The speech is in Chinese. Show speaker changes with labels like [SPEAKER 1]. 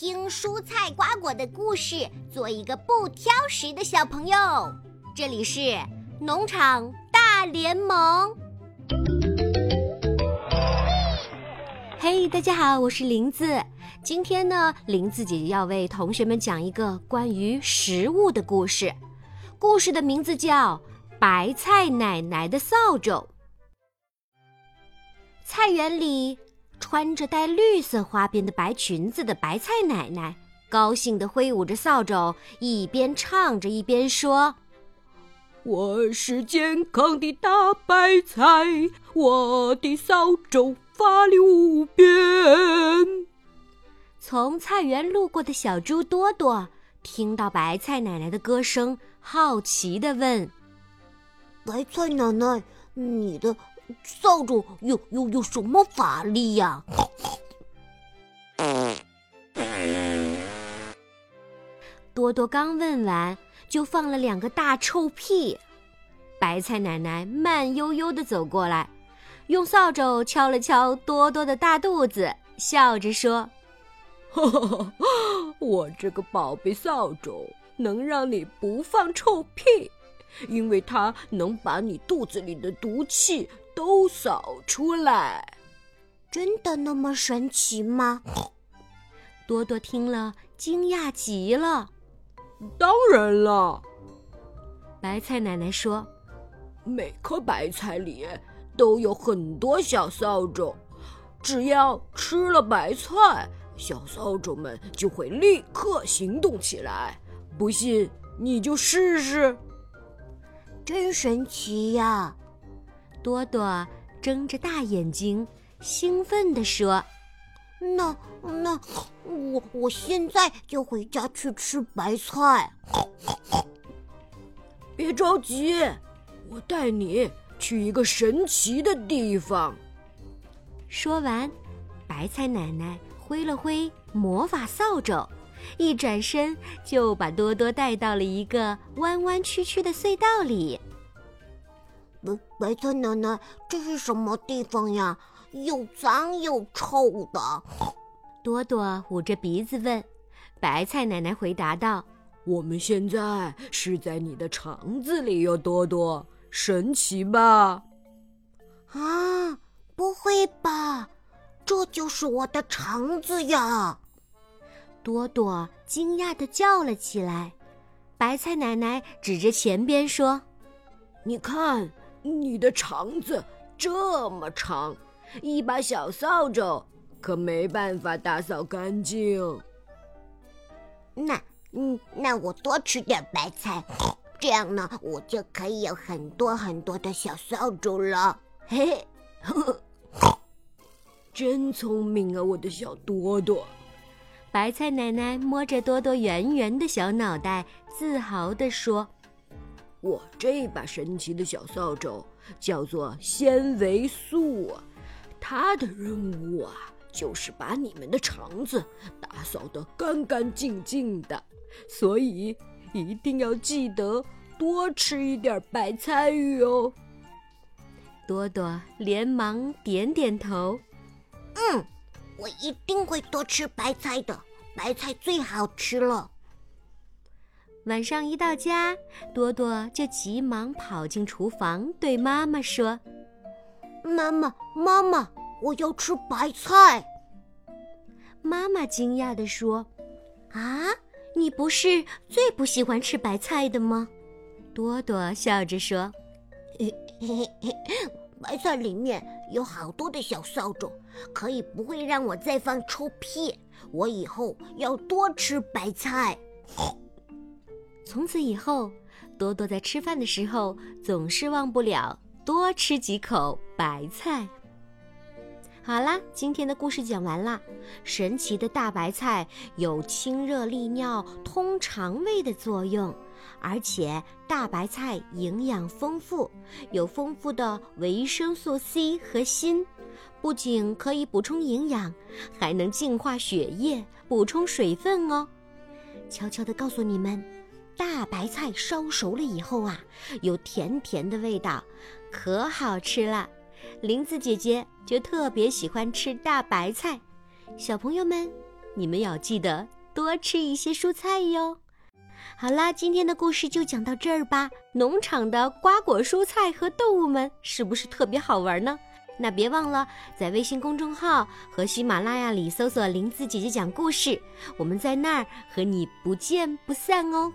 [SPEAKER 1] 听蔬菜瓜果的故事，做一个不挑食的小朋友。这里是农场大联盟。嘿，大家好，我是林子。今天呢，林子姐姐要为同学们讲一个关于食物的故事。故事的名字叫《白菜奶奶的扫帚》。菜园里。穿着带绿色花边的白裙子的白菜奶奶，高兴地挥舞着扫帚，一边唱着一边说：“
[SPEAKER 2] 我是健康的大白菜，我的扫帚发力无边。”
[SPEAKER 1] 从菜园路过的小猪多多听到白菜奶奶的歌声，好奇地问：“
[SPEAKER 3] 白菜奶奶，你的？”扫帚有有有什么法力呀？
[SPEAKER 1] 多多刚问完，就放了两个大臭屁。白菜奶奶慢悠悠的走过来，用扫帚敲了敲多多的大肚子，笑着说：“
[SPEAKER 2] 我这个宝贝扫帚能让你不放臭屁，因为它能把你肚子里的毒气。”都扫出来，
[SPEAKER 3] 真的那么神奇吗？
[SPEAKER 1] 多多听了惊讶极了。
[SPEAKER 2] 当然了，
[SPEAKER 1] 白菜奶奶说：“
[SPEAKER 2] 每颗白菜里都有很多小扫帚，只要吃了白菜，小扫帚们就会立刻行动起来。不信你就试试，
[SPEAKER 3] 真神奇呀！”
[SPEAKER 1] 多多睁着大眼睛，兴奋地说：“
[SPEAKER 3] 那那，我我现在就回家去吃白菜。
[SPEAKER 2] 别着急，我带你去一个神奇的地方。”
[SPEAKER 1] 说完，白菜奶奶挥了挥魔法扫帚，一转身就把多多带到了一个弯弯曲曲的隧道里。
[SPEAKER 3] 白白菜奶奶，这是什么地方呀？又脏又臭的。
[SPEAKER 1] 朵朵捂着鼻子问。白菜奶奶回答道：“
[SPEAKER 2] 我们现在是在你的肠子里哟，多多，神奇吧？”
[SPEAKER 3] 啊，不会吧？这就是我的肠子呀！
[SPEAKER 1] 朵朵惊讶的叫了起来。白菜奶奶指着前边说：“
[SPEAKER 2] 你看。”你的肠子这么长，一把小扫帚可没办法打扫干净。
[SPEAKER 3] 那，嗯，那我多吃点白菜，这样呢，我就可以有很多很多的小扫帚了。嘿嘿，
[SPEAKER 2] 真聪明啊，我的小多多！
[SPEAKER 1] 白菜奶奶摸着多多圆圆的小脑袋，自豪地说。
[SPEAKER 2] 我这把神奇的小扫帚叫做纤维素，它的任务啊，就是把你们的肠子打扫得干干净净的。所以一定要记得多吃一点白菜哟。
[SPEAKER 1] 多多连忙点点头，
[SPEAKER 3] 嗯，我一定会多吃白菜的，白菜最好吃了。
[SPEAKER 1] 晚上一到家，多多就急忙跑进厨房，对妈妈说：“
[SPEAKER 3] 妈妈，妈妈，我要吃白菜。”
[SPEAKER 1] 妈妈惊讶地说：“啊，你不是最不喜欢吃白菜的吗？”多多笑着说：“
[SPEAKER 3] 嘿嘿嘿，白菜里面有好多的小扫帚，可以不会让我再放臭屁。我以后要多吃白菜。”
[SPEAKER 1] 从此以后，多多在吃饭的时候总是忘不了多吃几口白菜。好啦，今天的故事讲完啦。神奇的大白菜有清热利尿、通肠胃的作用，而且大白菜营养丰富，有丰富的维生素 C 和锌，不仅可以补充营养，还能净化血液、补充水分哦。悄悄地告诉你们。大白菜烧熟了以后啊，有甜甜的味道，可好吃了。林子姐姐就特别喜欢吃大白菜。小朋友们，你们要记得多吃一些蔬菜哟。好啦，今天的故事就讲到这儿吧。农场的瓜果蔬菜和动物们是不是特别好玩呢？那别忘了在微信公众号和喜马拉雅里搜索“林子姐姐讲故事”，我们在那儿和你不见不散哦。